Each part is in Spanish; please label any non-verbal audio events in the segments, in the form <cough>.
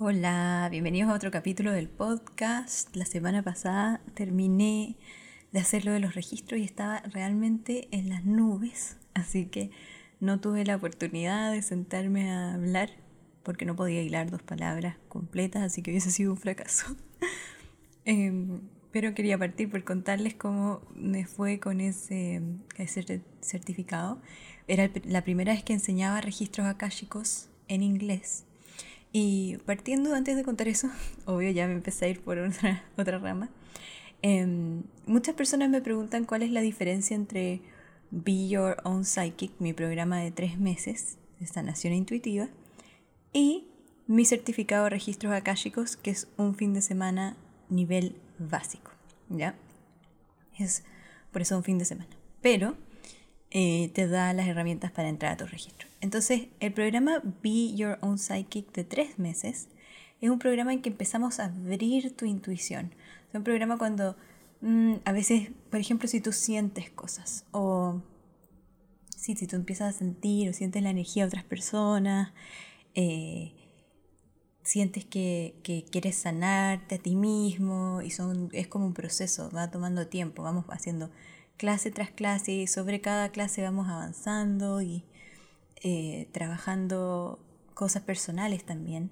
Hola, bienvenidos a otro capítulo del podcast. La semana pasada terminé de hacer lo de los registros y estaba realmente en las nubes, así que no tuve la oportunidad de sentarme a hablar porque no podía hilar dos palabras completas, así que hubiese sido un fracaso. <laughs> Em, pero quería partir por contarles cómo me fue con ese, certificado. Era la primera vez que enseñaba registros akáshicos en inglés. Y partiendo antes de contar eso, <laughs> obvio ya me empecé a ir por otra, <laughs> otra rama. Em, muchas personas me preguntan cuál es la diferencia entre Be Your Own Psychic, mi programa de tres meses de sanación intuitiva, y mi certificado de registros akáshicos, que es un fin de semana nivel básico. ¿Ya? Es por eso un fin de semana. Pero eh, te da las herramientas para entrar a tu registro. Entonces, el programa Be Your Own Psychic de tres meses es un programa en que empezamos a abrir tu intuición. Es un programa cuando mm, a veces, por ejemplo, si tú sientes cosas o si tú empiezas a sentir o sientes la energía de otras personas, eh, sientes que, que, quieres sanarte a ti mismo y son, es como un proceso, va tomando tiempo, vamos haciendo clase tras clase y sobre cada clase vamos avanzando y eh, trabajando cosas personales también.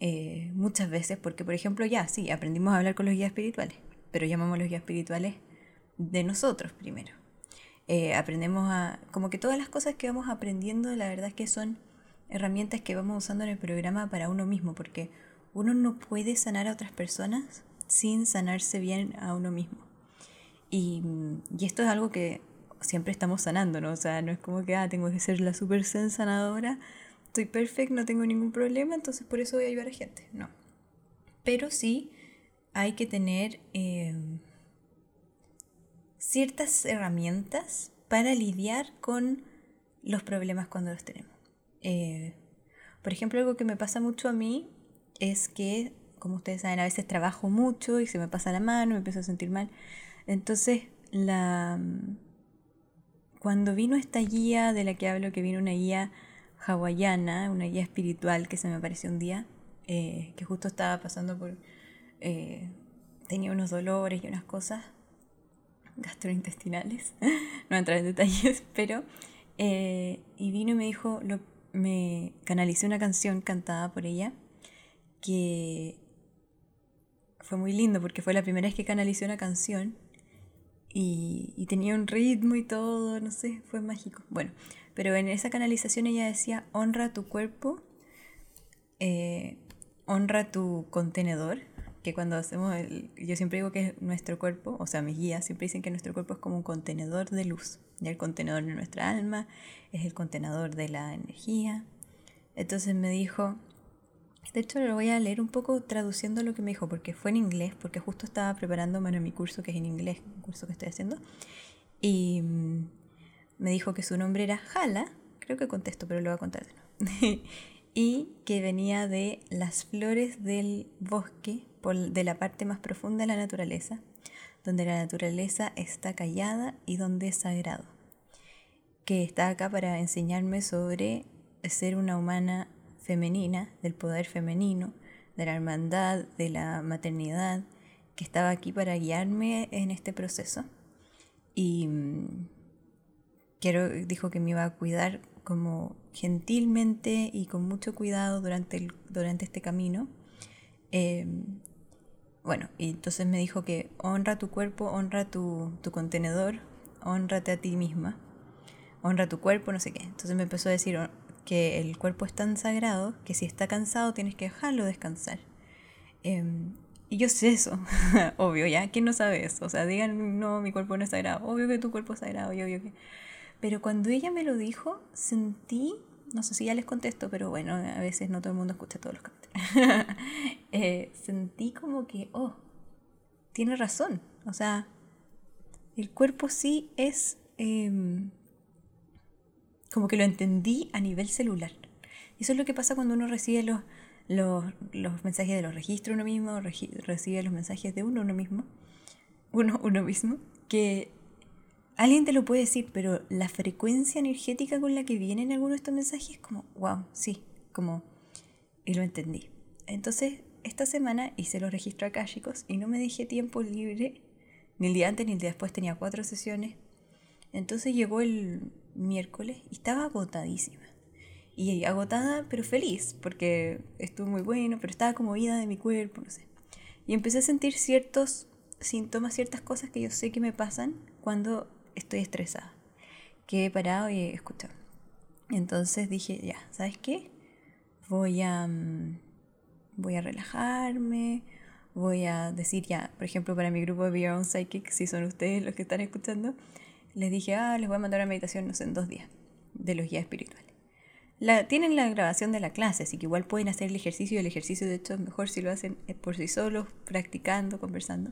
Eh, muchas veces, porque por ejemplo ya, sí, aprendimos a hablar con los guías espirituales, pero llamamos los guías espirituales de nosotros primero. Eh, aprendemos a, como que todas las cosas que vamos aprendiendo, la verdad es que son herramientas que vamos usando en el programa para uno mismo, porque uno no puede sanar a otras personas sin sanarse bien a uno mismo. Y, y esto es algo que siempre estamos sanando, ¿no? O sea, no es como que, ah, tengo que ser la super zen sanadora, estoy perfecta, no tengo ningún problema, entonces por eso voy a ayudar a gente. No. Pero sí hay que tener eh, ciertas herramientas para lidiar con los problemas cuando los tenemos. Eh, por ejemplo, algo que me pasa mucho a mí es que, como ustedes saben, a veces trabajo mucho y se me pasa la mano, me empiezo a sentir mal. Entonces, la, cuando vino esta guía de la que hablo, que vino una guía hawaiana, una guía espiritual que se me apareció un día, eh, que justo estaba pasando por... Eh, tenía unos dolores y unas cosas gastrointestinales, <laughs> no entrar en detalles, <laughs> pero... Eh, y vino y me dijo, lo, me canalicé una canción cantada por ella que fue muy lindo porque fue la primera vez que canalicé una canción y, tenía un ritmo y todo, no sé, fue mágico. Bueno, pero en esa canalización ella decía, honra tu cuerpo, eh, honra tu contenedor, que cuando hacemos, el, yo siempre digo que es nuestro cuerpo, o sea, mis guías siempre dicen que nuestro cuerpo es como un contenedor de luz, y el contenedor de nuestra alma es el contenedor de la energía. Entonces me dijo, de hecho, lo voy a leer un poco traduciendo lo que me dijo, porque fue en inglés, porque justo estaba preparándome para mi curso, que es en inglés, un curso que estoy haciendo. Y mm, me dijo que su nombre era Jala, creo que contesto, pero lo voy a contar <laughs> y que venía de las flores del bosque, de la parte más profunda de la naturaleza, donde la naturaleza está callada y donde es sagrado. Que está acá para enseñarme sobre ser una humana femenina, del poder femenino, de la hermandad, de la maternidad, que estaba aquí para guiarme en este proceso. Y mm, quiero, dijo que me iba a cuidar como gentilmente y con mucho cuidado durante, el, durante este camino. Em, bueno, y entonces me dijo que honra tu cuerpo, honra tu, tu contenedor, honrate a ti misma, honra tu cuerpo, no sé qué. Entonces me empezó a decir, que el cuerpo es tan sagrado que si está cansado tienes que dejarlo descansar. Em, y yo sé eso, <laughs> obvio, ¿ya? ¿Quién no sabe eso? O sea, digan, no, mi cuerpo no es sagrado. Obvio que tu cuerpo es sagrado, y obvio que... Pero cuando ella me lo dijo, sentí, no sé si ya les contesto, pero bueno, a veces no todo el mundo escucha todos los capítulos. <laughs> Eh, sentí como que, oh, tiene razón. O sea, el cuerpo sí es... Em, como que lo entendí a nivel celular. Eso es lo que pasa cuando uno recibe los, los, mensajes de los registros uno mismo, recibe los mensajes de uno uno mismo, uno uno mismo, que alguien te lo puede decir, pero la frecuencia energética con la que vienen algunos de estos mensajes es como, wow, sí, como, y lo entendí. Entonces, esta semana hice los registros akáshicos y no me dejé tiempo libre, ni el día antes ni el día después, tenía cuatro sesiones. Entonces llegó el miércoles y estaba agotadísima. Y agotada, pero feliz, porque estuvo muy bueno, pero estaba como ida de mi cuerpo, no sé. Y empecé a sentir ciertos síntomas, ciertas cosas que yo sé que me pasan cuando estoy estresada. Que he parado y he escuchado. Entonces dije, ya, ¿sabes qué? Voy a, mm, voy a relajarme, voy a decir ya, por ejemplo, para mi grupo de Beyond Psychic, si son ustedes los que están escuchando, les dije, ah, les voy a mandar una meditación, no sé, en dos días, de los guías espirituales. La, tienen la grabación de la clase, así que igual pueden hacer el ejercicio y el ejercicio de hecho es mejor si lo hacen eh, por sí solos, practicando, conversando.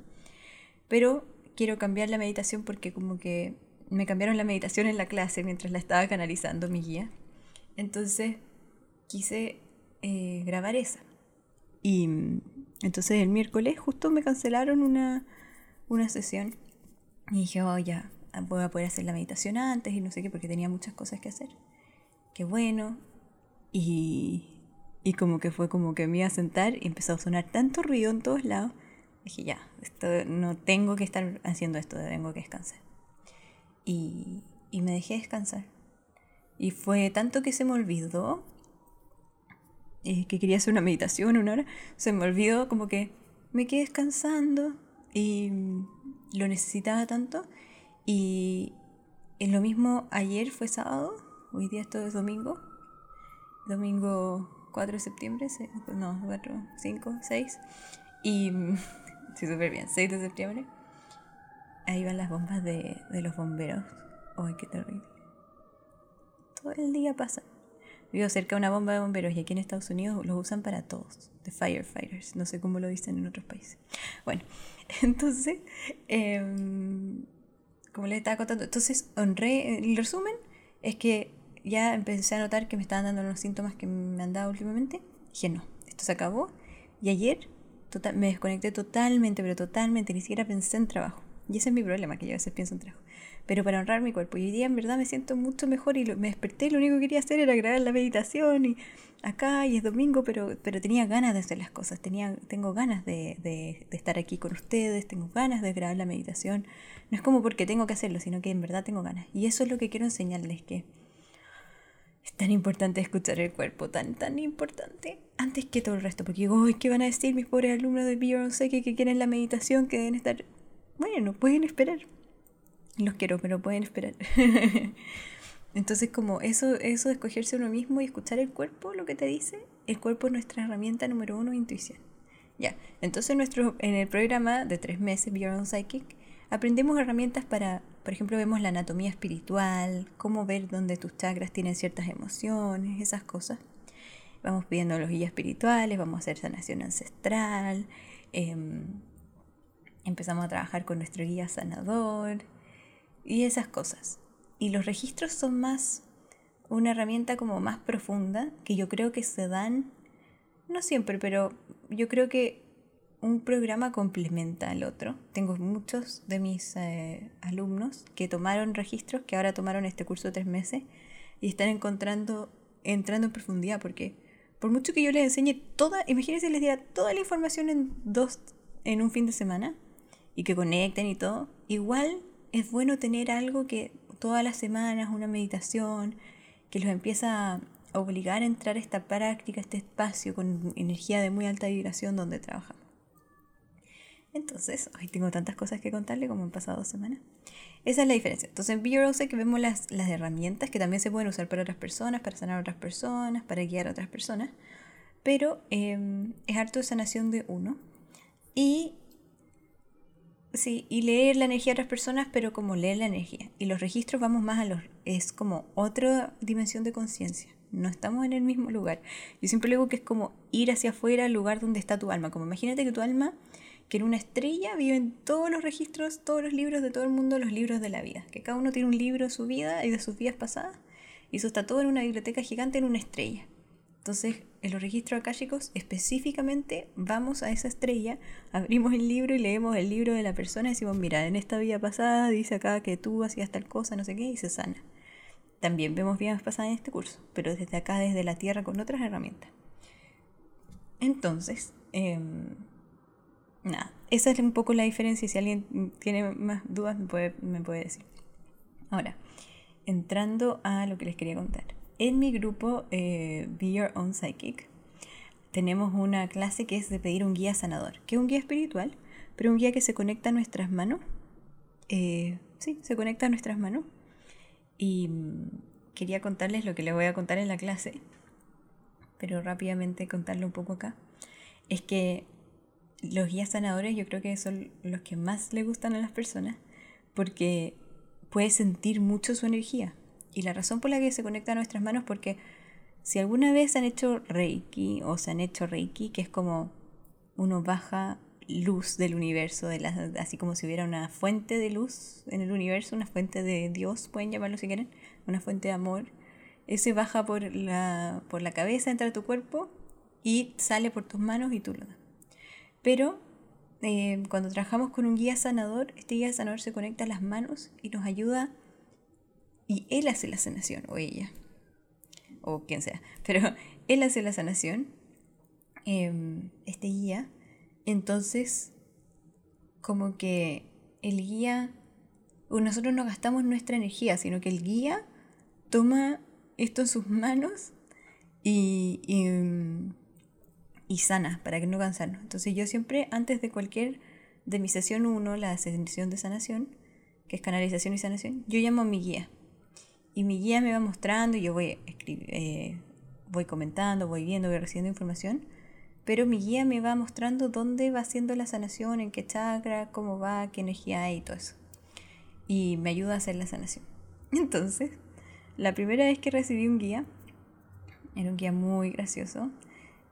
Pero quiero cambiar la meditación porque como que me cambiaron la meditación en la clase mientras la estaba canalizando mi guía. Entonces quise eh, grabar esa. Y mm, entonces el miércoles justo me cancelaron una, una sesión. Y dije, oh, ya, voy a poder hacer la meditación antes y no sé qué, porque tenía muchas cosas que hacer. Qué bueno. Y, y como que fue como que me iba a sentar y empezó a sonar tanto ruido en todos lados. Dije, ya, esto, no tengo que estar haciendo esto, tengo que descansar. Y, y me dejé descansar. Y fue tanto que se me olvidó eh, que quería hacer una meditación una hora, se me olvidó como que me quedé descansando y lo necesitaba tanto. Y en lo mismo ayer fue sábado, hoy día esto es domingo, domingo 4 de septiembre, no, 4, 5, 6, y <laughs> sí, súper bien, 6 de septiembre, ahí van las bombas de, de los bomberos. ¡Ay, qué terrible! Todo el día pasa. Vivo cerca de una bomba de bomberos y aquí en Estados Unidos los usan para todos, de firefighters, no sé cómo lo dicen en otros países. Bueno, <laughs> entonces, em, como les estaba contando, entonces honré, el resumen es que ya empecé a notar que me estaban dando los síntomas que me han dado últimamente. Dije, no, esto se acabó. Y ayer tota-, me desconecté totalmente, pero totalmente, ni siquiera pensé en trabajo. Y ese es mi problema, que yo a veces pienso en trabajo pero para honrar mi cuerpo. Y hoy día en verdad me siento mucho mejor y me desperté y lo único que quería hacer era grabar la meditación y acá y es domingo, pero, pero tenía ganas de hacer las cosas, tenía, tengo ganas de, de, de estar aquí con ustedes, tengo ganas de grabar la meditación. No es como porque tengo que hacerlo, sino que en verdad tengo ganas. Y eso es lo que quiero enseñarles, que es tan importante escuchar el cuerpo, tan, tan importante, antes que todo el resto, porque digo, ¿qué van a decir mis pobres alumnos de Beyoncé que, que quieren la meditación, que deben estar... Bueno, pueden esperar, los quiero, pero pueden esperar. <laughs> Entonces, como eso, eso de escogerse uno mismo y escuchar el cuerpo, lo que te dice, el cuerpo es nuestra herramienta número uno, intuición. Ya, entonces nuestro, en el programa de tres meses, Beyond Psychic, aprendemos herramientas para, por ejemplo, vemos la anatomía espiritual, cómo ver dónde tus chakras tienen ciertas emociones, esas cosas. Vamos pidiendo los guías espirituales, vamos a hacer sanación ancestral, em, empezamos a trabajar con nuestro guía sanador, y esas cosas. Y los registros son más una herramienta como más profunda que yo creo que se dan, no siempre, pero yo creo que un programa complementa al otro. Tengo muchos de mis eh, alumnos que tomaron registros, que ahora tomaron este curso de tres meses y están encontrando, entrando en profundidad, porque por mucho que yo les enseñe toda, imagínense les diera toda la información en dos, en un fin de semana y que conecten y todo, igual es bueno tener algo que todas las semanas, una meditación, que los empieza a obligar a entrar a esta práctica, a este espacio con energía de muy alta vibración donde trabajamos. Entonces, hoy tengo tantas cosas que contarle como han pasado dos semanas. Esa es la diferencia. Entonces en Be que vemos las, las herramientas que también se pueden usar para otras personas, para sanar a otras personas, para guiar a otras personas. Pero em, es harto de sanación de uno. Y Sí, y leer la energía de otras personas, pero como leer la energía. Y los registros vamos más a los... Es como otra dimensión de conciencia. No estamos en el mismo lugar. Yo siempre digo que es como ir hacia afuera al lugar donde está tu alma. Como imagínate que tu alma, que en una estrella, vive en todos los registros, todos los libros de todo el mundo, los libros de la vida. Que cada uno tiene un libro de su vida y de sus vidas pasadas. Y eso está todo en una biblioteca gigante en una estrella. Entonces, en los registros akáshicos, específicamente vamos a esa estrella, abrimos el libro y leemos el libro de la persona y decimos, mira, en esta vida pasada dice acá que tú hacías tal cosa, no sé qué, y se sana. También vemos vidas pasadas en este curso, pero desde acá, desde la tierra, con otras herramientas. entonces, em, nada, esa es un poco la diferencia. Si alguien tiene más dudas, me puede, me puede decir. Ahora, entrando a lo que les quería contar. En mi grupo eh, Be Your Own Psychic, tenemos una clase que es de pedir un guía sanador, que es un guía espiritual, pero un guía que se conecta a nuestras manos. Eh, sí, se conecta a nuestras manos. Y mm, quería contarles lo que les voy a contar en la clase, pero rápidamente contarlo un poco acá. Es que los guías sanadores yo creo que son los que más le gustan a las personas porque puedes sentir mucho su energía. Y la razón por la que se conecta a nuestras manos porque si alguna vez han hecho Reiki o se han hecho Reiki, que es como uno baja luz del universo, de así como si hubiera una fuente de luz en el universo, una fuente de Dios, pueden llamarlo si quieren, una fuente de amor. Ese baja por la, por la cabeza, entra tu cuerpo y sale por tus manos y tú lo das. Pero eh, cuando trabajamos con un guía sanador, este guía sanador se conecta a las manos y nos ayuda y él hace la sanación, o ella, o quien sea, <laughs> pero él hace la sanación, em, este guía, entonces como que el guía, nosotros no gastamos nuestra energía, sino que el guía toma esto en sus manos y, y, sana para que no cansarnos. Entonces yo siempre, antes de cualquier, de mi sesión 1, la sesión de sanación, que es canalización y sanación, yo llamo a mi guía y mi guía me va mostrando y yo voy, eh, voy comentando, voy viendo, voy recibiendo información, pero mi guía me va mostrando dónde va haciendo la sanación, en qué chakra, cómo va, qué energía hay y todo eso. Y me ayuda a hacer la sanación. <laughs> Entonces, la primera vez que recibí un guía, era un guía muy gracioso,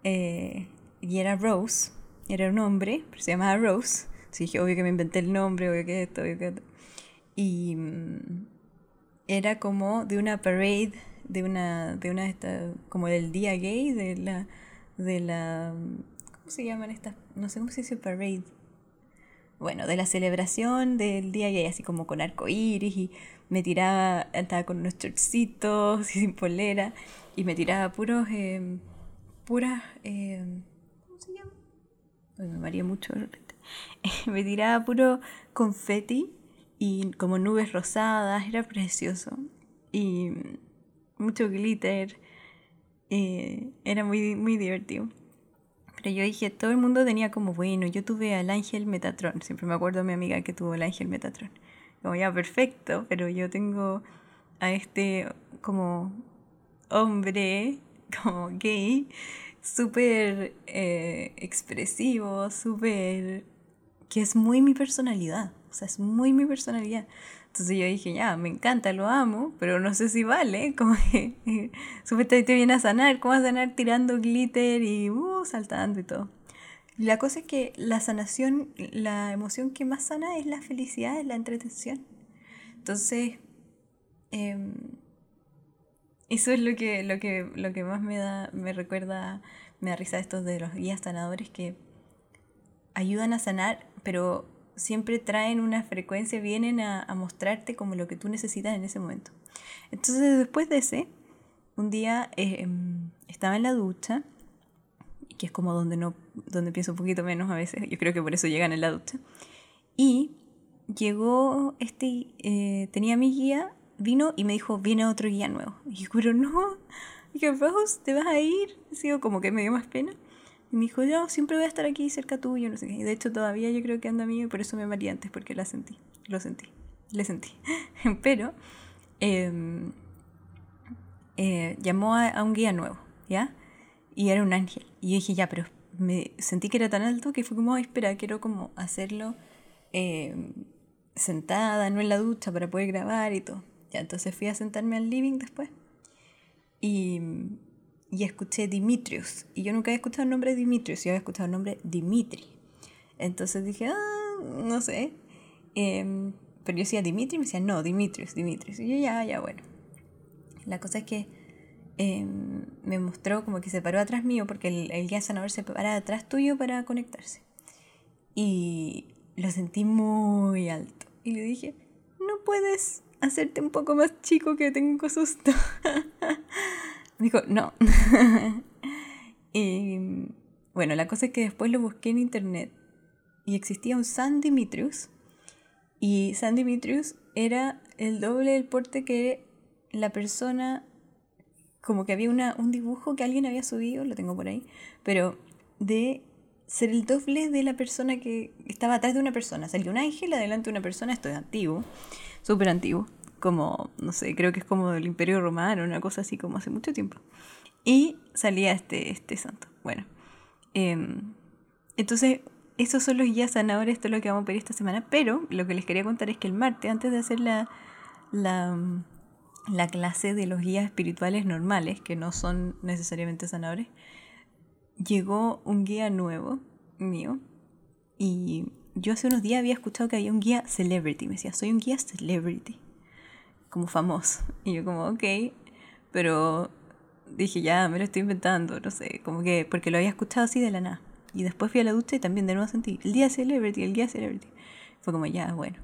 eh, y era Rose, era un hombre, pero se llamaba Rose. Dije, obvio que me inventé el nombre, obvio que esto, obvio que esto. Y mm, era como de una parade, de una, de una esta, como del día gay, de la, de la, ¿cómo se llaman estas? No sé cómo se dice parade. Bueno, de la celebración del día gay, así como con arco iris, y me tiraba, estaba con unos chorcitos, <laughs> sin polera, y me tiraba puros, eh, puras, eh, ¿cómo se llama? me maría mucho <laughs> me tiraba puro confeti y como nubes rosadas, era precioso. Y mucho glitter, era muy, muy divertido. Pero yo dije, todo el mundo tenía como, bueno, yo tuve al ángel Metatron, siempre me acuerdo de mi amiga que tuvo el ángel Metatron. Como ya, perfecto, pero yo tengo a este como hombre, <laughs> como gay, súper eh, expresivo, súper... que es muy mi personalidad. O sea, es muy mi personalidad. Entonces yo dije, ya, me encanta, lo amo, pero no sé si vale. <laughs> Como que supuestamente viene a sanar. ¿Cómo a sanar tirando glitter y uh, saltando y todo? La cosa es que la sanación, la emoción que más sana es la felicidad, es la entretención. Entonces, em, eso es lo que, lo, que, lo que más me da, me recuerda, me da risa estos de los guías sanadores que ayudan a sanar, pero siempre traen una frecuencia, vienen a, mostrarte como lo que tú necesitas en ese momento. Entonces después de ese, un día em, estaba en la ducha, que es como donde, no, donde pienso un poquito menos a veces, yo creo que por eso llegan en la ducha, y llegó este, eh, tenía mi guía, vino y me dijo, viene otro guía nuevo. Y yo, pero no, que vos te vas a ir, sigo como que me dio más pena. Y me dijo, yo siempre voy a estar aquí cerca tuyo, no sé qué. Y de hecho todavía yo creo que anda mío y por eso me maría antes, porque la sentí, lo sentí, le sentí. <laughs> Pero em, eh, llamó a, un guía nuevo, ¿ya? Y era un ángel. Y yo dije, ya, pero me sentí que era tan alto que fue como, espera, quiero como hacerlo em, sentada, no en la ducha, para poder grabar y todo. Ya, entonces fui a sentarme al living después. Y y escuché Dimitrios. Y yo nunca había escuchado el nombre Dimitrios, yo había escuchado el nombre Dimitri. Entonces dije, ah, no sé. Em, pero yo decía Dimitri y me decía, no, Dimitrios, Dimitrios. Y yo, ya, ya, bueno. La cosa es que em, me mostró como que se paró atrás mío, porque el, el guía sanador se para atrás tuyo para conectarse. Y lo sentí muy alto. Y le dije, no puedes hacerte un poco más chico que tengo susto. <laughs> Dijo, no. <laughs> y Bueno, la cosa es que después lo busqué en internet y existía un San Dimitrius. Y San Dimitrius era el doble del porte que la persona, como que había una, un dibujo que alguien había subido, lo tengo por ahí, pero de ser el doble de la persona que estaba atrás de una persona. Salió un ángel adelante de una persona, esto es antiguo, súper antiguo, como, no sé, creo que es como del Imperio Romano, una cosa así como hace mucho tiempo. Y salía este, este santo. Bueno, em, entonces, esos son los guías sanadores, esto es lo que vamos a pedir esta semana, pero lo que les quería contar es que el martes, antes de hacer la, la, la clase de los guías espirituales normales, que no son necesariamente sanadores, llegó un guía nuevo mío y yo hace unos días había escuchado que había un guía celebrity, me decía, soy un guía celebrity, como famoso. <laughs> Y yo como, ok, pero dije, ya, me lo estoy inventando, no sé, como que, porque lo había escuchado así de la nada. Y después fui a la ducha y también de nuevo sentí, el día celebrity, el guía celebrity. Fue como, ya, bueno.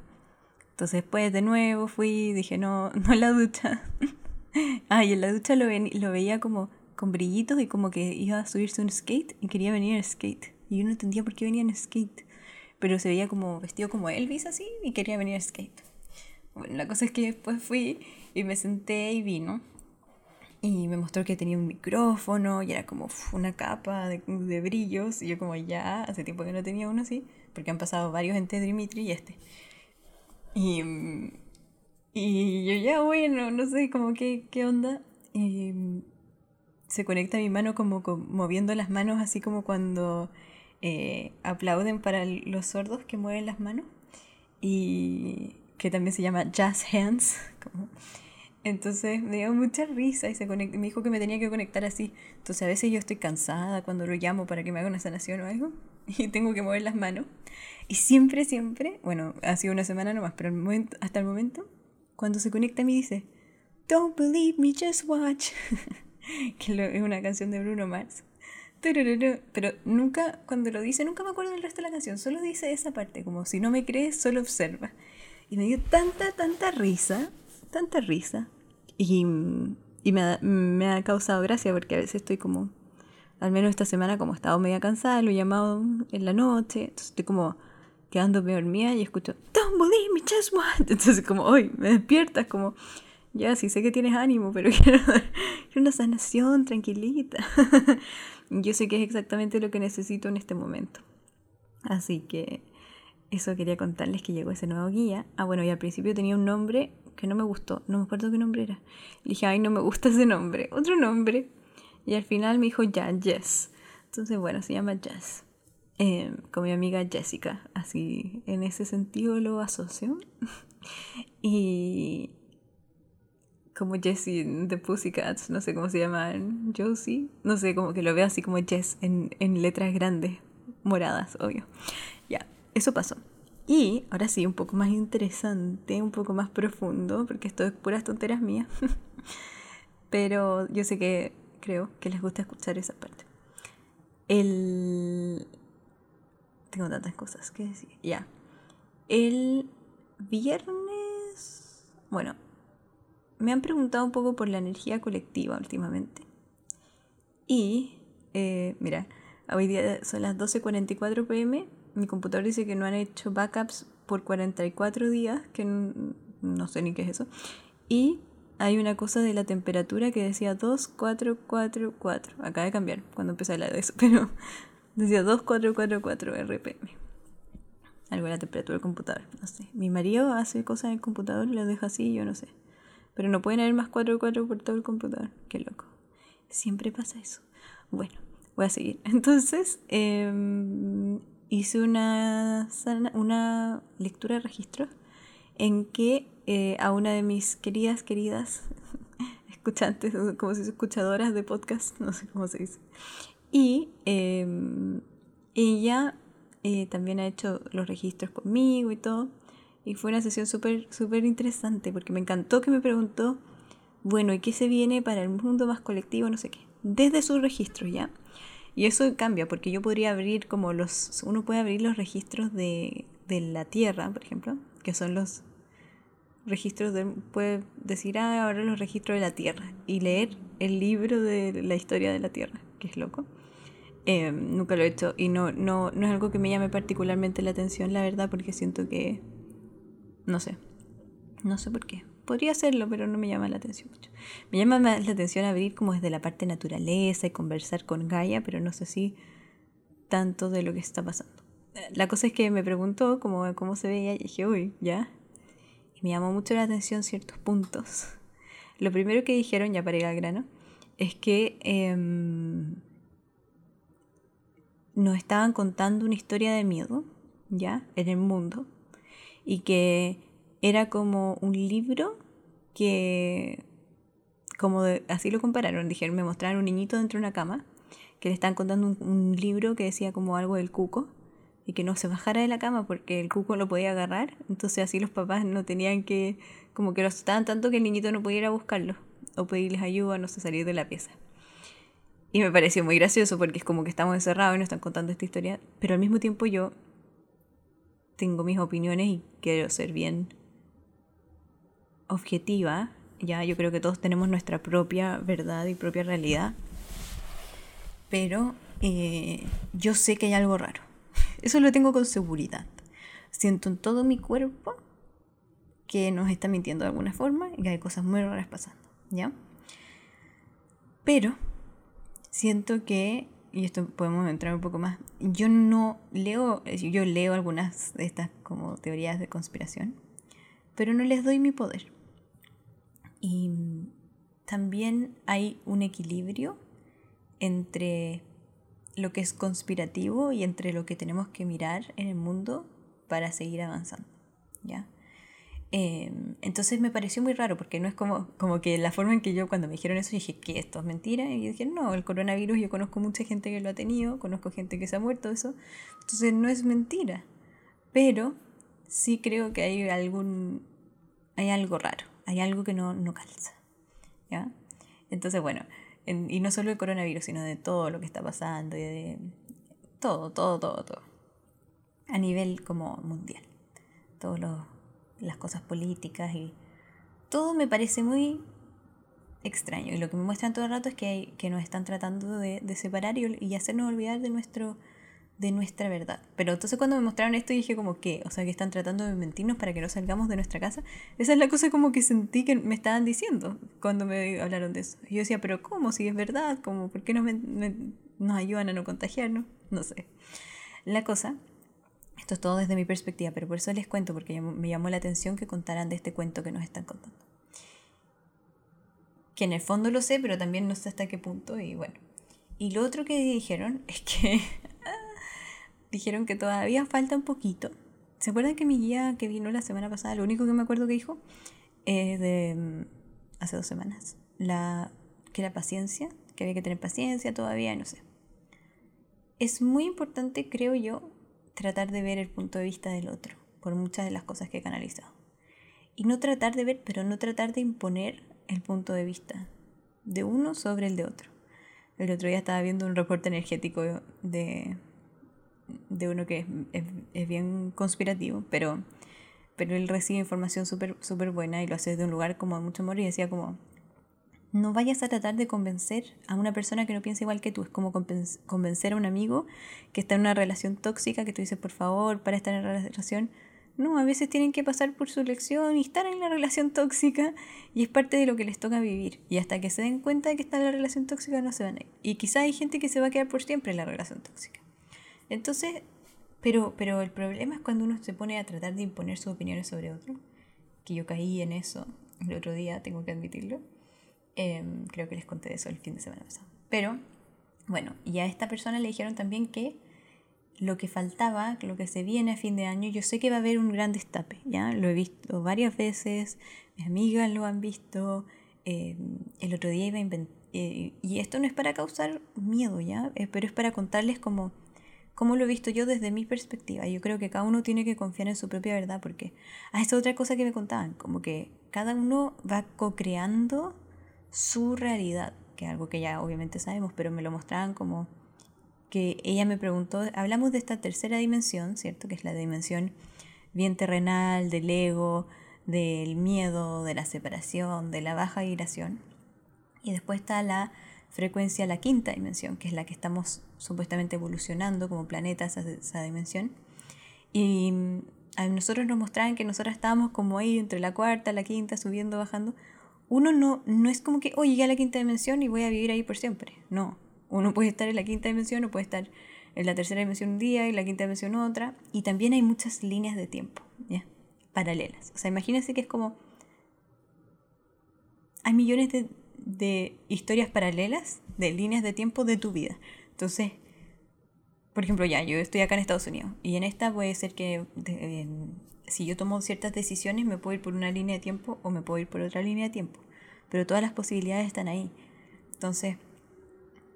Entonces después de nuevo fui, dije, no, <laughs> no en la ducha. <laughs> ah, y en la ducha lo, lo veía como con brillitos y como que iba a subirse un skate y quería venir en skate. Y yo no entendía por qué venía en skate. Pero se veía como vestido como Elvis así y quería venir en skate. Bueno, la cosa es que después fui y me senté y vino. Y me mostró que tenía un micrófono y era como una capa de, brillos. Y yo como ya, hace tiempo que no tenía uno así, porque han pasado varios entre Dimitri y este. Y, y yo ya, bueno, no sé, como que, qué onda. Y se conecta mi mano como, moviendo las manos, así como cuando eh, aplauden para los sordos que mueven las manos. Y que también se llama Jazz Hands. Entonces me dio mucha risa y se me dijo que me tenía que conectar así. Entonces a veces yo estoy cansada cuando lo llamo para que me haga una sanación o algo <laughs> y tengo que mover las manos. Y siempre, siempre, bueno, ha sido una semana nomás, pero hasta el momento, cuando se conecta me dice, Don't believe me, just watch. <laughs> que es una canción de Bruno Mars. Pero nunca, cuando lo dice, nunca me acuerdo del resto de la canción, solo dice esa parte, como si no me crees, solo observa. Y me dio tanta, tanta risa, tanta risa. Y, y me, ha, me, ha, causado gracia porque a veces estoy como, al menos esta semana, como he estado media cansada, lo he llamado en la noche, entonces estoy como quedándome dormida y escucho, Don't believe me, just what. <laughs> Entonces, como, hoy me despiertas, como, ya, sí sé que tienes ánimo, pero <laughs> quiero, una sanación tranquilita. <laughs> Yo sé que es exactamente lo que necesito en este momento. Así que eso quería contarles que llegó ese nuevo guía. Ah, bueno, y al principio tenía un nombre que no me gustó. No me acuerdo qué nombre era. Le dije, ay, no me gusta ese nombre. Otro nombre. Y al final me dijo, ya, Jess. Entonces, bueno, se llama Jess. Eh, con mi amiga Jessica. Así, en ese sentido lo asocio. <laughs> y como Jessie de Pussycats, no sé cómo se llaman, Josie, no sé, como que lo veo así como Jess en, en letras grandes, moradas, obvio. Eso pasó. Y ahora sí, un poco más interesante, un poco más profundo, porque esto es puras tonteras mías. <laughs> Pero yo sé que creo que les gusta escuchar esa parte. El... Tengo tantas cosas que decir. Ya. El viernes... Bueno, me han preguntado un poco por la energía colectiva últimamente. Y, eh, mira, hoy día son las 12.44 pm. Mi computador dice que no han hecho backups por 44 días, que no, sé ni qué es eso. Y hay una cosa de la temperatura que decía 2444. Acaba de cambiar cuando empecé a hablar de eso, <laughs> pero decía 2444 RPM. Algo de la temperatura del computador, no sé. Mi marido hace cosas en el computador y lo deja así, yo no sé. Pero no pueden haber más 4 4 por todo el computador. Qué loco. Siempre pasa eso. Bueno, voy a seguir. <laughs> Entonces, em, hice una, una lectura de registro en que eh, a una de mis queridas, queridas <laughs> escuchantes, como si escuchadoras de podcast, <laughs> no sé cómo se dice, y em, ella eh, también ha hecho los registros conmigo y todo. Y fue una sesión súper, súper interesante porque me encantó que me preguntó, bueno, ¿y qué se viene para el mundo más colectivo? No sé qué. Desde sus registros, ¿ya? Y eso cambia porque yo podría abrir como los, uno puede abrir los registros de, de la Tierra, por ejemplo, que son los registros de, puede decir, ah, ahora los registros de la Tierra y leer el libro de la historia de la Tierra, que es loco. Eh, nunca lo he hecho y no, no, no es algo que me llame particularmente la atención, la verdad, porque siento que... No sé. No sé por qué. Podría hacerlo, pero no me llama la atención mucho. Me llama más la atención abrir como desde la parte naturaleza y conversar con Gaia, pero no sé si tanto de lo que está pasando. La cosa es que me preguntó cómo, cómo se veía y dije, uy, ya. Y me llamó mucho la atención ciertos puntos. Lo primero que dijeron, ya para ir al grano, es que em, nos estaban contando una historia de miedo, ¿ya? En el mundo. Y que era como un libro que, como así lo compararon, dijeron, me mostraron un niñito dentro de una cama, que le estaban contando un, un libro que decía como algo del cuco y que no se bajara de la cama porque el cuco lo podía agarrar, entonces así los papás no tenían que, como que lo asustaban tanto que el niñito no pudiera buscarlo o pedirles ayuda, no sé, salir de la pieza. Y me pareció muy gracioso porque es como que estamos encerrados y nos están contando esta historia, pero al mismo tiempo yo tengo mis opiniones y quiero ser bien objetiva. Ya, yo creo que todos tenemos nuestra propia verdad y propia realidad. Pero eh, yo sé que hay algo raro. <laughs> Eso lo tengo con seguridad. Siento en todo mi cuerpo que nos está mintiendo de alguna forma y que hay cosas muy raras pasando. ¿Ya? Pero siento que, y esto podemos entrar un poco más, yo no leo, yo leo algunas de estas como teorías de conspiración, pero no les doy mi poder. Y también hay un equilibrio entre lo que es conspirativo y entre lo que tenemos que mirar en el mundo para seguir avanzando. ¿ya? Em, entonces me pareció muy raro porque no es como, como que la forma en que yo cuando me dijeron eso dije que esto es mentira y dije no, el coronavirus yo conozco mucha gente que lo ha tenido, conozco gente que se ha muerto eso, entonces no es mentira, pero sí creo que hay algún, hay algo raro, hay algo que no, no calza, ¿ya? Entonces bueno, y no solo el coronavirus, sino de todo lo que está pasando y de todo, todo, todo, todo, a nivel como mundial, todos los las cosas políticas y todo me parece muy extraño. Y lo que me muestran todo el rato es que, que nos están tratando de, separar y, y, hacernos olvidar de, nuestro, de nuestra verdad. Pero entonces cuando me mostraron esto dije como que, o sea, que están tratando de mentirnos para que no salgamos de nuestra casa. Esa es la cosa como que sentí que me estaban diciendo cuando me hablaron de eso. Yo decía, pero ¿cómo? Si es verdad, ¿cómo? ¿por qué nos, nos ayudan a no contagiarnos? No sé. La cosa esto es todo desde mi perspectiva, pero por eso les cuento, porque me llamó la atención que contaran de este cuento que nos están contando. Que en el fondo lo sé, pero también no sé hasta qué punto, y bueno. Y lo otro que dijeron es que dijeron que todavía falta un poquito. ¿Se acuerdan que mi guía que vino la semana pasada, lo único que me acuerdo que dijo, es de mm, hace dos semanas, la, que la paciencia, que había que tener paciencia todavía, no sé. Es muy importante, creo yo, tratar de ver el punto de vista del otro, por muchas de las cosas que he canalizado. Y no tratar de ver, pero no tratar de imponer el punto de vista de uno sobre el de otro. El otro día estaba viendo un reporte energético de, de uno que es, es, bien conspirativo, pero, pero él recibe información súper super buena y lo hace desde un lugar como de mucho amor y decía como, no vayas a tratar de convencer a una persona que no piensa igual que tú. Es como convencer a un amigo que está en una relación tóxica, que tú dices, por favor, para estar en la relación. No, a veces tienen que pasar por su lección y estar en la relación tóxica y es parte de lo que les toca vivir. Y hasta que se den cuenta de que está en la relación tóxica no se van a ir. Y quizá hay gente que se va a quedar por siempre en la relación tóxica. Entonces, pero, pero el problema es cuando uno se pone a tratar de imponer sus opiniones sobre otro, que yo caí en eso el otro día, tengo que admitirlo Em, creo que les conté eso el fin de semana pasado. Pero, bueno, y a esta persona le dijeron también que lo que faltaba, lo que se viene a fin de año, yo sé que va a haber un gran destape, ¿ya? Lo he visto varias veces, mis amigas lo han visto, em, el otro día iba a inventar, eh, y esto no es para causar miedo, ¿ya? Eh, pero es para contarles cómo, cómo lo he visto yo desde mi perspectiva. Yo creo que cada uno tiene que confiar en su propia verdad, porque, ah, esta otra cosa que me contaban, como que cada uno va co-creando su realidad, que es algo que ya obviamente sabemos, pero me lo mostraban como que ella me preguntó, hablamos de esta tercera dimensión, ¿cierto? Que es la dimensión bien terrenal, del ego, del miedo, de la separación, de la baja vibración. Y después está la frecuencia a la quinta dimensión, que es la que estamos supuestamente evolucionando como planetas a esa dimensión. Y mm, a nosotros nos mostraban que nosotros estábamos como ahí entre la cuarta, la quinta, subiendo, bajando. Uno no, no es como que, oh, llegué a la quinta dimensión y voy a vivir ahí por siempre. No, uno puede estar en la quinta dimensión o puede estar en la tercera dimensión un día y la quinta dimensión otra. Y también hay muchas líneas de tiempo, ¿ya? Paralelas. O sea, imagínense que es como... Hay millones de, de historias paralelas, de líneas de tiempo de tu vida. Entonces, por ejemplo, ya, yo estoy acá en Estados Unidos y en esta puede ser que si yo tomo ciertas decisiones me puedo ir por una línea de tiempo o me puedo ir por otra línea de tiempo, pero todas las posibilidades están ahí. Entonces,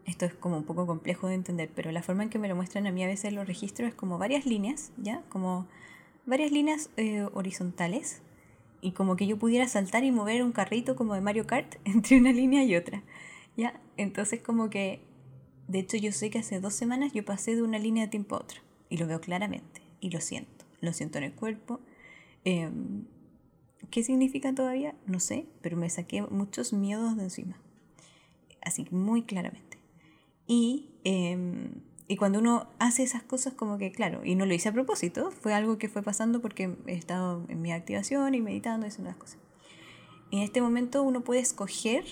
esto es como un poco complejo de entender, pero la forma en que me lo muestran a mí a veces los registros es como varias líneas, ¿ya? Como varias líneas eh, horizontales y como que yo pudiera saltar y mover un carrito como de Mario Kart <laughs> entre una línea y otra, ¿ya? Entonces como que, de hecho yo sé que hace dos semanas yo pasé de una línea de tiempo a otra y lo veo claramente y lo siento, lo siento en el cuerpo. Em, ¿Qué significa todavía? No sé, pero me saqué muchos miedos de encima, así muy claramente. Y em, y cuando uno hace esas cosas como que, claro, y no lo hice a propósito, fue algo que fue pasando porque he estado en mi activación y meditando y haciendo las cosas. Y en este momento uno puede escoger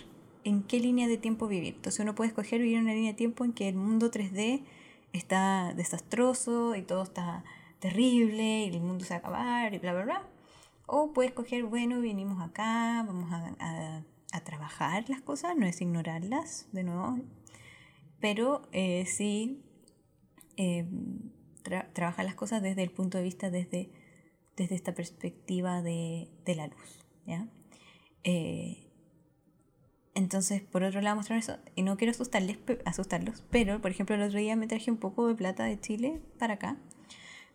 en qué línea de tiempo vivir. Entonces uno puede escoger vivir en una línea de tiempo en que el mundo 3D está desastroso y todo está terrible y el mundo se va a acabar y bla, bla, bla. O puede escoger, bueno, vinimos acá, vamos a, a, trabajar las cosas, no es ignorarlas, de nuevo, pero eh, sí eh, trabajar las cosas desde el punto de vista, desde, desde esta perspectiva de, de la luz. ¿ya? Eh, entonces, por otro lado, mostrar eso. Y no quiero asustarles, asustarlos, pero, por ejemplo, el otro día me traje un poco de plata de Chile para acá.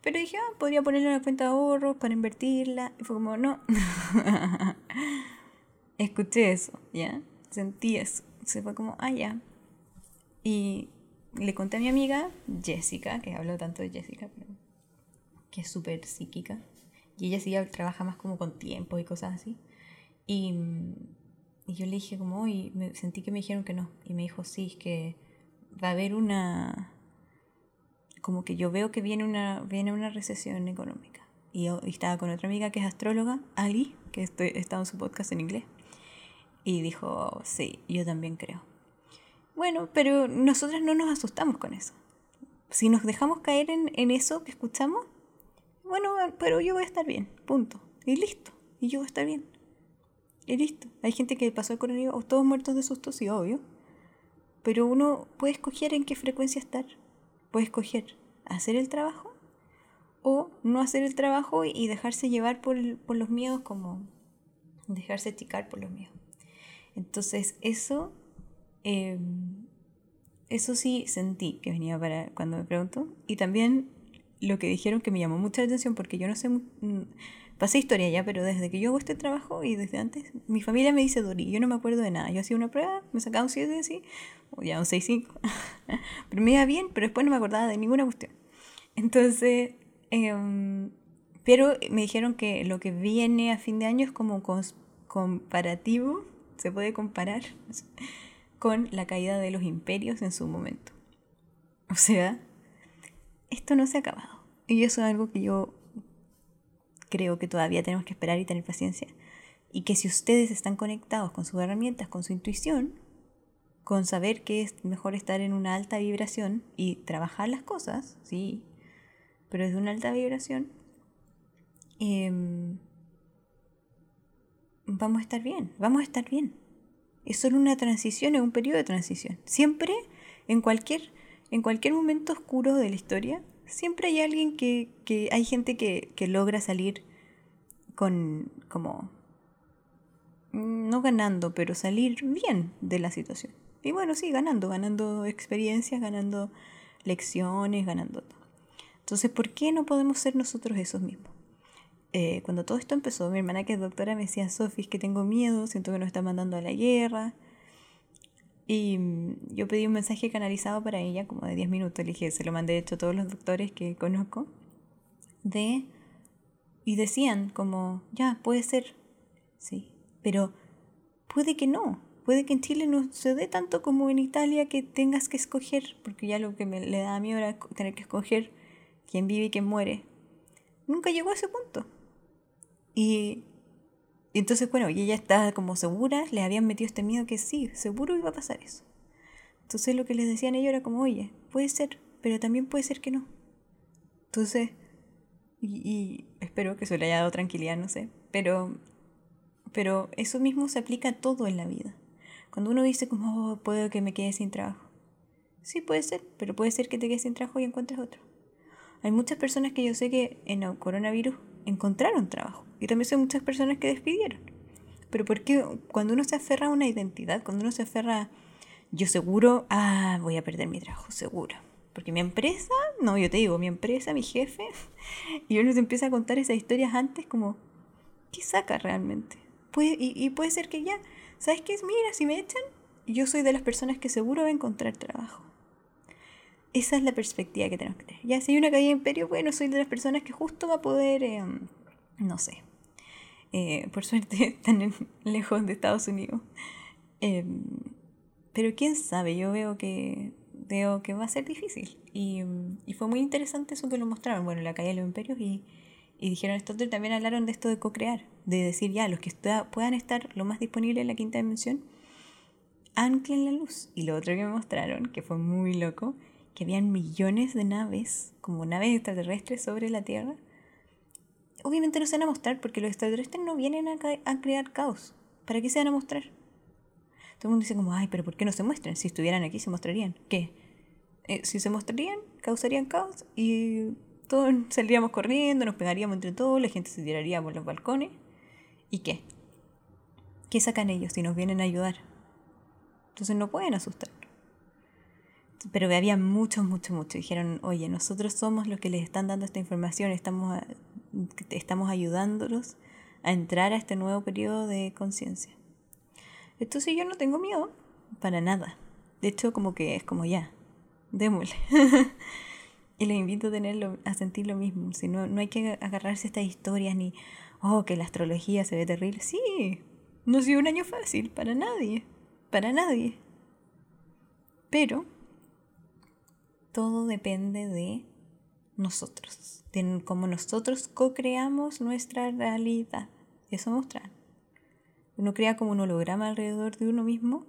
Pero dije, ah, podría ponerla en la cuenta de ahorros para invertirla. Y fue como, no. <laughs> Escuché eso, ¿ya? Sentí eso. Se fue como, ah, ya. Y le conté a mi amiga Jessica, que hablo tanto de Jessica, que es súper psíquica. Y ella sí trabaja más como con tiempo y cosas así. Y, yo le dije como, y me sentí que me dijeron que no. Y me dijo, sí, es que va a haber una... Como que yo veo que viene una, viene una recesión económica. Y, yo, estaba con otra amiga que es astróloga, Ali, que estoy, estaba en su podcast en inglés. Y dijo, sí, yo también creo. Bueno, pero nosotras no nos asustamos con eso. Si nos dejamos caer en, eso que escuchamos, bueno, pero yo voy a estar bien, punto. Y listo, y yo voy a estar bien. Y listo. Hay gente que pasó el coronavirus, todos muertos de susto, sí, obvio. Pero uno puede escoger en qué frecuencia estar. Puede escoger hacer el trabajo o no hacer el trabajo y dejarse llevar por, por los miedos como dejarse chicar por los miedos. Entonces eso Em, eso sí sentí que venía para cuando me preguntó. Y también lo que dijeron que me llamó mucha atención porque yo no sé, pasé historia ya, pero desde que yo hago este trabajo y desde antes, mi familia me dice Dori, yo no me acuerdo de nada. Yo hacía una prueba, me sacaba un 7 así, o ya un 6-5, <laughs> pero me iba bien, pero después no me acordaba de ninguna cuestión. Entonces, em, pero me dijeron que lo que viene a fin de año es como comparativo, se puede comparar con la caída de los imperios en su momento. O sea, esto no se ha acabado. Y eso es algo que yo creo que todavía tenemos que esperar y tener paciencia. Y que si ustedes están conectados con sus herramientas, con su intuición, con saber que es mejor estar en una alta vibración y trabajar las cosas, sí, pero desde una alta vibración, em, vamos a estar bien, vamos a estar bien. Es solo una transición, es un periodo de transición. Siempre, en cualquier, en cualquier momento oscuro de la historia, siempre hay alguien que, que hay gente que, que logra salir con como no ganando, pero salir bien de la situación. Y bueno, sí, ganando, ganando experiencias, ganando lecciones, ganando todo. Entonces, ¿por qué no podemos ser nosotros esos mismos? Eh, cuando todo esto empezó, mi hermana que es doctora me decía, Sofi, es que tengo miedo, siento que nos está mandando a la guerra. Y mm, yo pedí un mensaje canalizado para ella, como de 10 minutos, le dije, se lo mandé de hecho a todos los doctores que conozco, de... Y decían como, ya, puede ser, sí, pero puede que no, puede que en Chile no se dé tanto como en Italia que tengas que escoger, porque ya lo que me, le da a mí era tener que escoger quién vive y quién muere. Nunca llegó a ese punto. Y, y entonces, bueno, y ella está como segura, le habían metido este miedo que sí, seguro iba a pasar eso. Entonces lo que les decían ellos era como, oye, puede ser, pero también puede ser que no. Entonces, y, espero que eso le haya dado tranquilidad, no sé, pero, pero eso mismo se aplica a todo en la vida. Cuando uno dice como, oh, puedo que me quede sin trabajo. Sí, puede ser, pero puede ser que te quedes sin trabajo y encuentres otro. Hay muchas personas que yo sé que en coronavirus encontraron trabajo. Y también hay muchas personas que despidieron. Pero porque cuando uno se aferra a una identidad, cuando uno se aferra, yo seguro, ah, voy a perder mi trabajo, seguro. Porque mi empresa, no, yo te digo, mi empresa, mi jefe, <laughs> y uno se empieza a contar esas historias antes como, ¿qué saca realmente? Puede, y, puede ser que ya, ¿sabes qué? Mira, si me echan, yo soy de las personas que seguro va a encontrar trabajo. Esa es la perspectiva que tenemos que tener. Ya, si hay una caída de imperio, bueno, soy de las personas que justo va a poder, em, no sé, eh, por suerte <laughs> tan lejos de Estados Unidos. Em, pero quién sabe, yo veo que veo que va a ser difícil. Y, y, fue muy interesante eso que lo mostraron, bueno, la caída de los imperios y, y dijeron esto, también hablaron de esto de co-crear, de decir ya, los que puedan estar lo más disponibles en la quinta dimensión, anclen la luz. Y lo otro que me mostraron, que fue muy loco, que habían millones de naves, como naves extraterrestres sobre la Tierra. Obviamente no se van a mostrar porque los extraterrestres no vienen a, a crear caos. ¿Para qué se van a mostrar? Todo el mundo dice como, ay, pero ¿por qué no se muestran? Si estuvieran aquí se mostrarían. ¿Qué? Eh, si se mostrarían, causarían caos y todos saldríamos corriendo, nos pegaríamos entre todos, la gente se tiraría por los balcones. ¿Y qué? ¿Qué sacan ellos si nos vienen a ayudar? Entonces no pueden asustar pero había muchos, muchos, muchos. Dijeron, oye, nosotros somos los que les están dando esta información, estamos, estamos ayudándolos a entrar a este nuevo periodo de conciencia. Entonces yo no tengo miedo para nada. De hecho, como que es como ya, démosle. <laughs> y les invito a, tenerlo, a sentir lo mismo. Si no, no hay que agarrarse a estas historias ni, oh, que la astrología se ve terrible. Sí, no ha sido un año fácil para nadie, para nadie. Pero todo depende de nosotros, de cómo nosotros co-creamos nuestra realidad. Eso mostrar. Uno crea como un holograma alrededor de uno mismo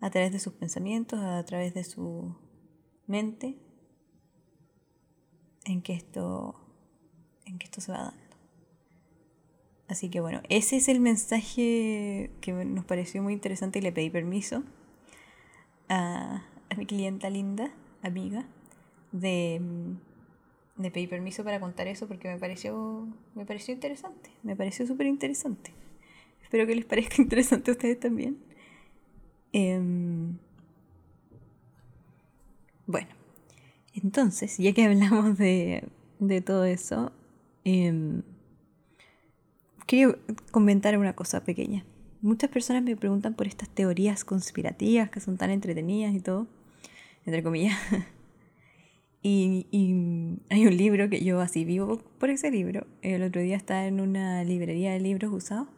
a través de sus pensamientos, a través de su mente, en que esto, en que esto se va dando. Así que bueno, ese es el mensaje que nos pareció muy interesante y le pedí permiso a, a mi clienta linda amiga de, de pedir permiso para contar eso porque me pareció, me pareció interesante, me pareció súper interesante. Espero que les parezca <laughs> interesante a ustedes también. Em, bueno, entonces, ya que hablamos de, de todo eso, eh, quería comentar una cosa pequeña. Muchas personas me preguntan por estas teorías conspirativas que son tan entretenidas y todo entre comillas. <laughs> y, hay un libro que yo así vivo por ese libro. El otro día estaba en una librería de libros usados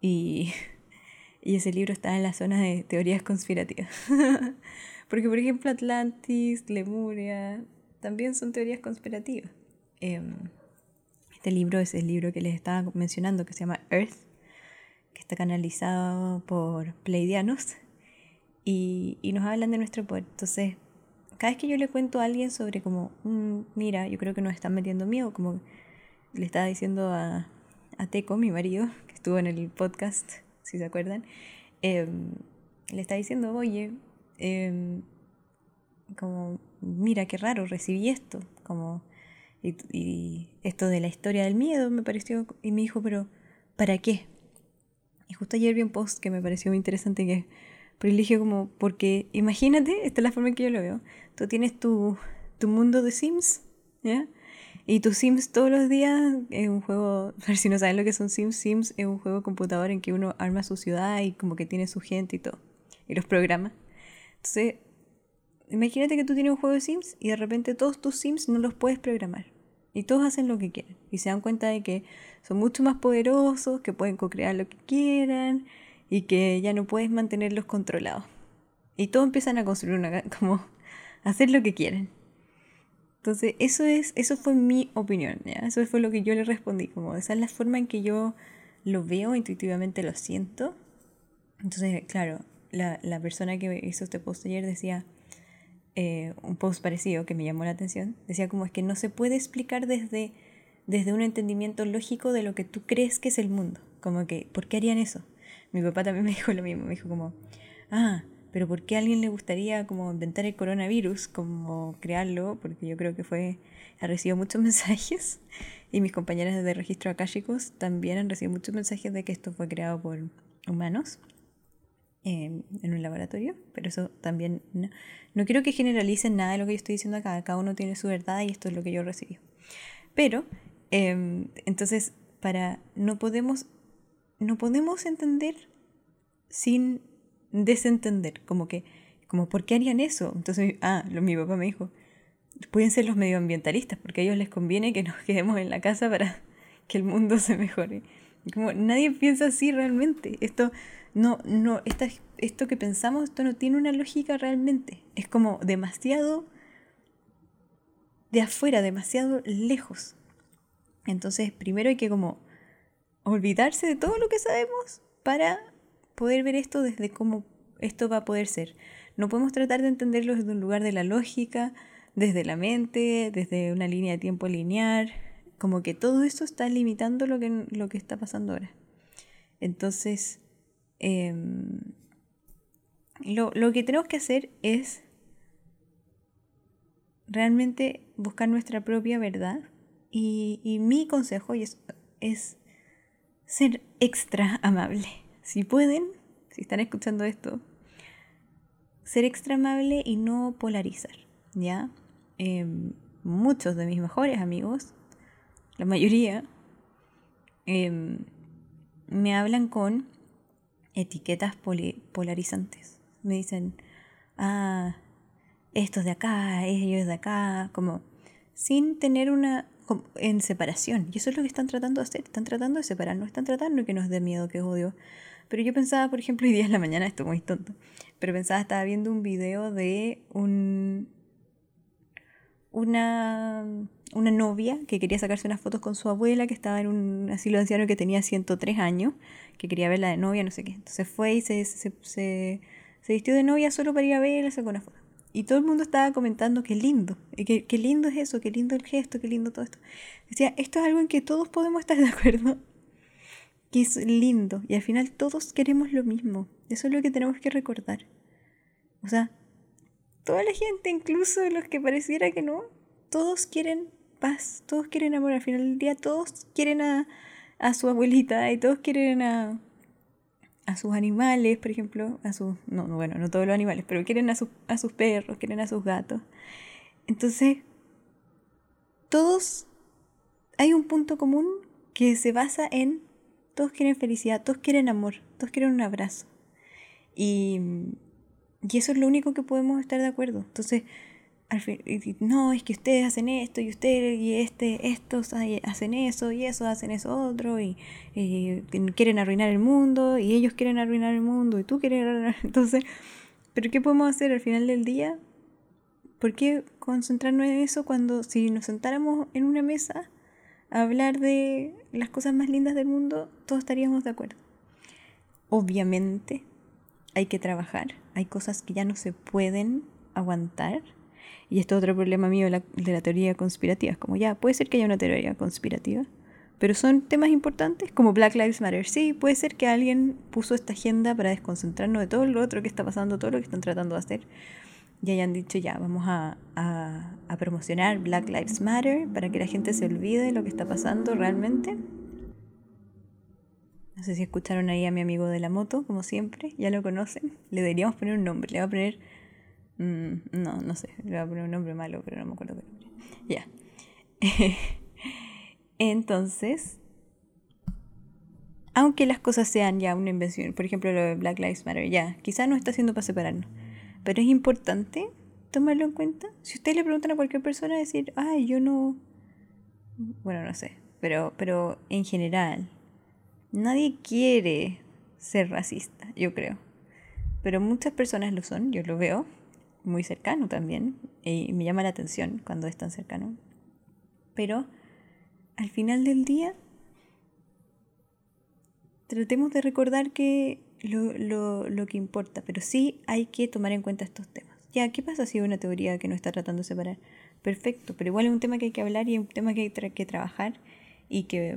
y, <laughs> y ese libro está en la zona de teorías conspirativas. <laughs> Porque, por ejemplo, Atlantis, Lemuria, también son teorías conspirativas. Em, este libro es el libro que les estaba mencionando, que se llama Earth, que está canalizado por Pleidianos y, y nos hablan de nuestro poder. Entonces, cada vez que yo le cuento a alguien sobre como, mm, mira, yo creo que nos están metiendo miedo, como le estaba diciendo a, a Teco, mi marido, que estuvo en el podcast, si se acuerdan, em, le está diciendo, oye, em, como, mira, qué raro, recibí esto, como, y, y, esto de la historia del miedo me pareció, y me dijo, pero, ¿para qué? Y justo ayer vi un post que me pareció muy interesante que privilegio como, porque imagínate, esta es la forma en que yo lo veo, tú tienes tu, tu mundo de Sims, ¿ya? Y tus Sims todos los días es un juego, <laughs> ver si no saben lo que son Sims, Sims es un juego computador en que uno arma su ciudad y como que tiene su gente y todo, y los programa. Entonces, imagínate que tú tienes un juego de Sims y de repente todos tus Sims no los puedes programar. Y todos hacen lo que quieren. Y se dan cuenta de que son mucho más poderosos, que pueden co-crear lo que quieran, y que ya no puedes mantenerlos controlados. Y todos empiezan a construir una, <laughs> como hacer lo que quieren. Entonces, eso es, eso fue mi opinión, ¿ya? Eso fue lo que yo le respondí, como esa es la forma en que yo lo veo, intuitivamente lo siento. Entonces, claro, la, la persona que hizo este post ayer decía, eh, un post parecido que me llamó la atención, decía como es que no se puede explicar desde, desde un entendimiento lógico de lo que tú crees que es el mundo. Como que, ¿por qué harían eso? Mi papá también me dijo lo mismo, me dijo como, ah, pero ¿por qué a alguien le gustaría como inventar el coronavirus, como crearlo? Porque yo creo que fue, ha recibido muchos <laughs> mensajes y mis compañeras de registro akáshicos también han recibido muchos mensajes de que esto fue creado por humanos en un laboratorio, pero eso también no, no, quiero que generalicen nada de lo que yo estoy diciendo acá, cada uno tiene su verdad y esto es lo que yo recibí. Pero, em, entonces, para, no podemos, no podemos entender sin desentender, como que, como, ¿por qué harían eso? Entonces, ah, lo, mi papá me dijo, pueden ser los medioambientalistas, porque a ellos les conviene que nos <laughs> quedemos en la casa para que el mundo se mejore. Como nadie piensa así realmente. Esto no, no, esta, esto que pensamos, esto no tiene una lógica realmente. Es como demasiado de afuera, demasiado lejos. Entonces, primero hay que como olvidarse de todo lo que sabemos para poder ver esto desde cómo esto va a poder ser. No podemos tratar de entenderlo desde un lugar de la lógica, desde la mente, desde una línea de tiempo lineal, como que todo esto está limitando lo que, lo que está pasando ahora. Entonces, em, lo, que tenemos que hacer es realmente buscar nuestra propia verdad. Y, y mi consejo es, es ser extra amable. Si pueden, si están escuchando esto, ser extra amable y no polarizar, ¿ya? Em, muchos de mis mejores amigos, la mayoría, em, me hablan con etiquetas polarizantes. Me dicen, ah, estos de acá, ellos de acá, como sin tener una en separación. Y eso es lo que están tratando de hacer. Están tratando de separarnos, están tratando que nos dé miedo, que odio. Pero yo pensaba, por ejemplo, <laughs> hoy día en la mañana, esto muy tonto, pero pensaba, estaba viendo un video de un una, una novia que quería sacarse unas fotos con su abuela que estaba en un asilo de ancianos que tenía 103 años, que quería verla de novia, no sé qué. Entonces fue y se, se, se, vistió de novia solo para ir a verla, sacó una foto. Y todo el mundo estaba comentando qué lindo, qué, qué lindo es eso, qué lindo el gesto, qué lindo todo esto. Decía, esto es algo en que todos podemos estar de acuerdo, que es lindo. Y al final todos queremos lo mismo. Eso es lo que tenemos que recordar. O sea, toda la gente, incluso los que pareciera que no, todos quieren paz, todos quieren amor. Al final del día todos quieren a, a su abuelita y todos quieren a, a sus animales, por ejemplo, a sus, no, bueno, no todos los animales, pero quieren a, a sus perros, quieren a sus gatos. Entonces, todos, hay un punto común que se basa en, todos quieren felicidad, todos quieren amor, todos quieren un abrazo. Y y eso es lo único que podemos estar de acuerdo. Entonces, al fin, no, es que ustedes hacen esto y ustedes y este, estos hacen eso y eso hacen eso otro y, quieren arruinar el mundo y ellos quieren arruinar el mundo y tú quieres arruinar. <laughs> Entonces, ¿pero qué podemos hacer al final del día? ¿Por qué concentrarnos en eso cuando si nos sentáramos en una mesa a hablar de las cosas más lindas del mundo, todos estaríamos de acuerdo? Obviamente hay que trabajar, hay cosas que ya no se pueden aguantar. Y esto es otro problema mío de la, teoría conspirativa. Es como ya, puede ser que haya una teoría conspirativa, pero son temas importantes como Black Lives Matter. Sí, puede ser que alguien puso esta agenda para desconcentrarnos de todo lo otro que está pasando, todo lo que están tratando de hacer. Y hayan dicho ya, vamos a, a, promocionar Black Lives Matter para que la gente se olvide de lo que está pasando realmente. No sé si escucharon ahí a mi amigo de la moto, como siempre, ya lo conocen. Le deberíamos poner un nombre, le voy a poner... Mm, no, no sé, le voy a poner un nombre malo, pero no me acuerdo qué nombre. Ya. <laughs> Entonces, aunque las cosas sean ya una invención, por ejemplo lo de Black Lives Matter, ya, quizás no está haciendo para separarnos, pero es importante tomarlo en cuenta. Si ustedes le preguntan a cualquier persona, decir, ay, yo no... Bueno, no sé, pero, pero en general, Nadie quiere ser racista, yo creo. Pero muchas personas lo son, yo lo veo muy cercano también, y me llama la atención cuando es tan cercano. Pero al final del día, tratemos de recordar que lo, lo, que importa, pero sí hay que tomar en cuenta estos temas. Ya, ¿qué pasa si hay una teoría que no está tratando de separar? Perfecto, pero igual es un tema que hay que hablar y es un tema que hay que trabajar y que,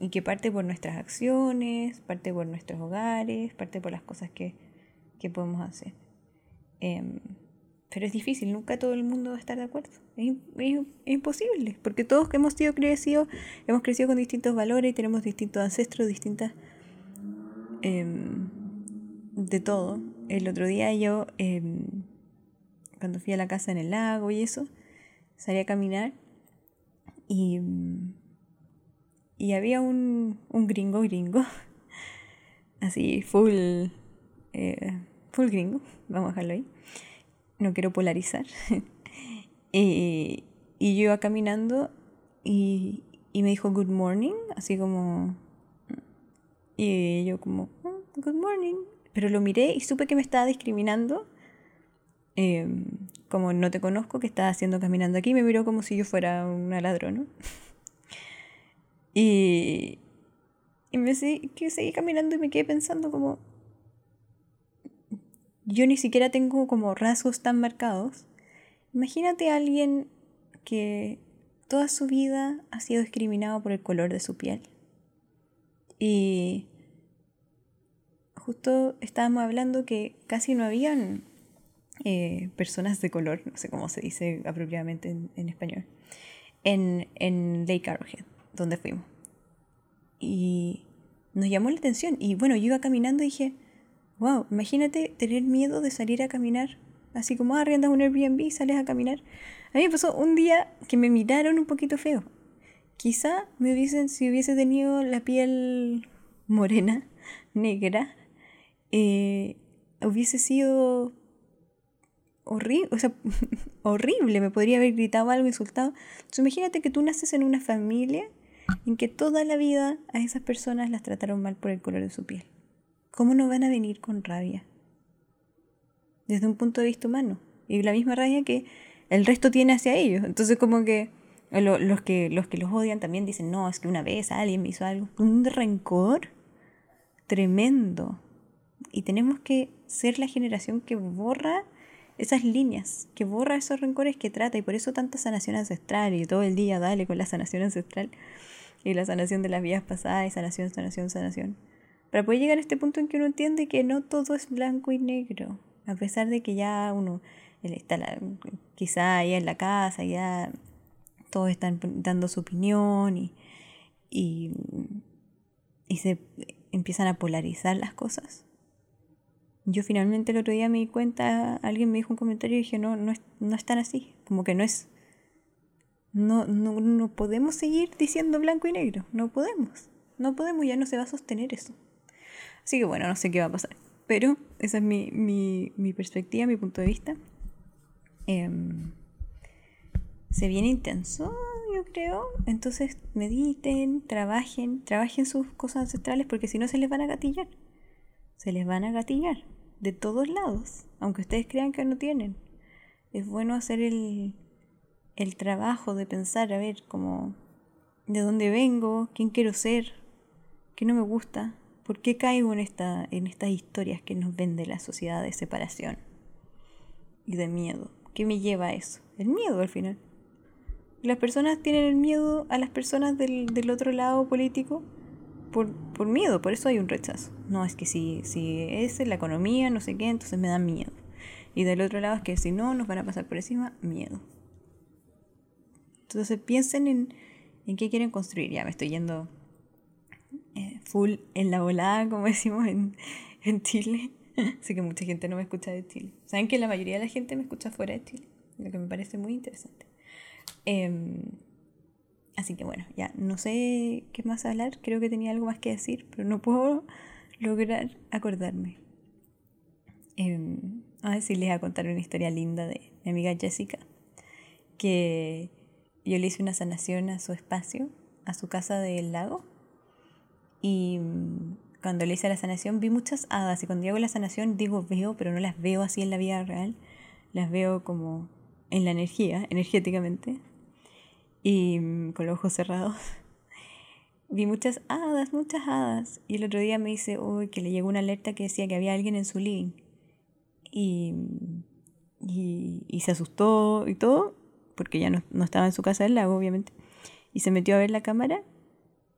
y que parte por nuestras acciones, parte por nuestros hogares, parte por las cosas que, que podemos hacer. Em, pero es difícil, nunca todo el mundo va a estar de acuerdo. Es, imposible, porque todos que hemos sido crecido, hemos crecido con distintos valores y tenemos distintos ancestros, distintas... Em, de todo. El otro día yo, em, cuando fui a la casa en el lago y eso, salí a caminar y, y había un, un gringo gringo, <laughs> así full, eh, full gringo, <laughs> vamos a dejarlo ahí no quiero polarizar. y, <laughs> y, yo iba caminando y, y, me dijo good morning, así como... Y yo como, oh, good morning. Pero lo miré y supe que me estaba discriminando. Em, como no te conozco, ¿qué estás haciendo caminando aquí? Me miró como si yo fuera una ladrona. <laughs> y, y me seguí, seguí caminando y me quedé pensando como, yo ni siquiera tengo como rasgos tan marcados. Imagínate a alguien que toda su vida ha sido discriminado por el color de su piel. Y justo estábamos hablando que casi no habían eh, personas de color, no sé cómo se dice apropiadamente en, español, en, en Lake Arrowhead, donde fuimos. Y nos llamó la atención. Y bueno, yo iba caminando y dije, Wow, imagínate tener miedo de salir a caminar. Así como ah, arriendas un Airbnb y sales a caminar. A mí me pasó un día que me miraron un poquito feo. Quizá me hubiesen, si hubiese tenido la piel morena, negra, eh, hubiese sido horrible, <laughs> horrible, me podría haber gritado algo, insultado. Imagínate que tú naces en una familia en que toda la vida a esas personas las trataron mal por el color de su piel. ¿Cómo no van a venir con rabia? Desde un punto de vista humano. Y la misma rabia que el resto tiene hacia ellos. Entonces como que los que los que los odian también dicen, no, es que una vez alguien me hizo algo. Un rencor tremendo. Y tenemos que ser la generación que borra esas líneas, que borra esos rencores que trata. Y por eso tanta sanación ancestral y todo el día dale con la sanación ancestral y la sanación de las vidas pasadas y sanación, sanación, sanación para poder llegar a este punto en que uno entiende que no todo es blanco y negro, a pesar de que ya uno está quizá ahí en la casa, ya todos están dando su opinión y, y, se empiezan a polarizar las cosas. Yo finalmente el otro día me di cuenta, alguien me dijo un comentario y dije, no, no es, no es tan así, como que no es, no, no, no podemos seguir diciendo blanco y negro, no podemos, no podemos, ya no se va a sostener eso. Así que bueno, no sé qué va a pasar. Pero esa es mi, mi, mi perspectiva, mi punto de vista. Em, se viene intenso, yo creo. Entonces mediten, trabajen, trabajen sus cosas ancestrales porque si no se les van a gatillar. Se les van a gatillar de todos lados, aunque ustedes crean que no tienen. Es bueno hacer el, el trabajo de pensar, a ver, como de dónde vengo, quién quiero ser, qué no me gusta, ¿Por qué caigo en, esta, en estas historias que nos vende la sociedad de separación y de miedo? ¿Qué me lleva a eso? El miedo al final. Las personas tienen el miedo a las personas del, del otro lado político por, por, miedo, por eso hay un rechazo. No, es que si, si es la economía, no sé qué, entonces me da miedo. Y del otro lado es que si no, nos van a pasar por encima, miedo. Entonces piensen en, en qué quieren construir. Ya me estoy yendo full en la volada, como <laughs> decimos en, en Chile. <laughs> sé que mucha gente no me escucha de Chile. Saben que la mayoría de la gente me escucha fuera de Chile, lo que me parece muy interesante. Em, así que bueno, ya no sé qué más hablar, creo que tenía algo más que decir, pero no puedo <laughs> lograr acordarme. Eh, a ver si les voy a contar una historia linda de mi amiga Jessica, que yo le hice una sanación a su espacio, a su casa del lago, y mm, cuando le hice la sanación vi muchas hadas y cuando hago la sanación digo veo, pero no las veo así en la vida real, las veo como en la energía, energéticamente, y mm, con los ojos cerrados. <laughs> Vi muchas hadas, muchas hadas. Y el otro día me dice, uy, que le llegó una alerta que decía que había alguien en su living. Y, y, y se asustó y todo, porque ya no, no estaba en su casa del lago, obviamente. Y se metió a ver la cámara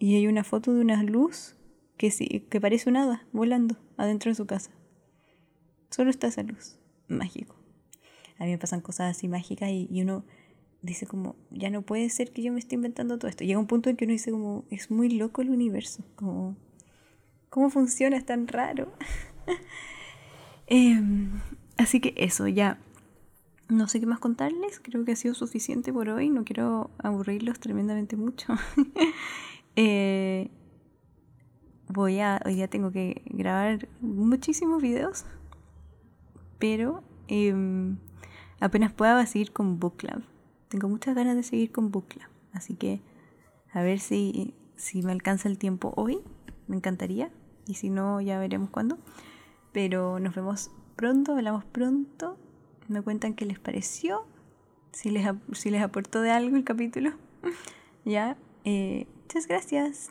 y hay una foto de una luz que, sí, que parece un hada volando adentro de su casa. Solo está esa luz. Mágico. A mí me pasan cosas así mágicas y, y uno dice como, ya no puede ser que yo me esté inventando todo esto. Llega un punto en que uno dice como, es muy loco el universo. Como, ¿cómo funciona? Es tan raro. <laughs> Em, así que eso, ya no sé qué más contarles, creo que ha sido suficiente por hoy, no quiero aburrirlos tremendamente mucho. <laughs> Eh, voy a, hoy día tengo que grabar muchísimos videos, pero em, apenas pueda seguir con Book Club. Tengo muchas ganas de seguir con Book Club, así que a ver si, si me alcanza el tiempo hoy, me encantaría, y si no, ya veremos cuándo. Pero nos vemos pronto, hablamos pronto, me cuentan qué les pareció, si les, si les aportó de algo el capítulo. <laughs> ya, eh, muchas gracias.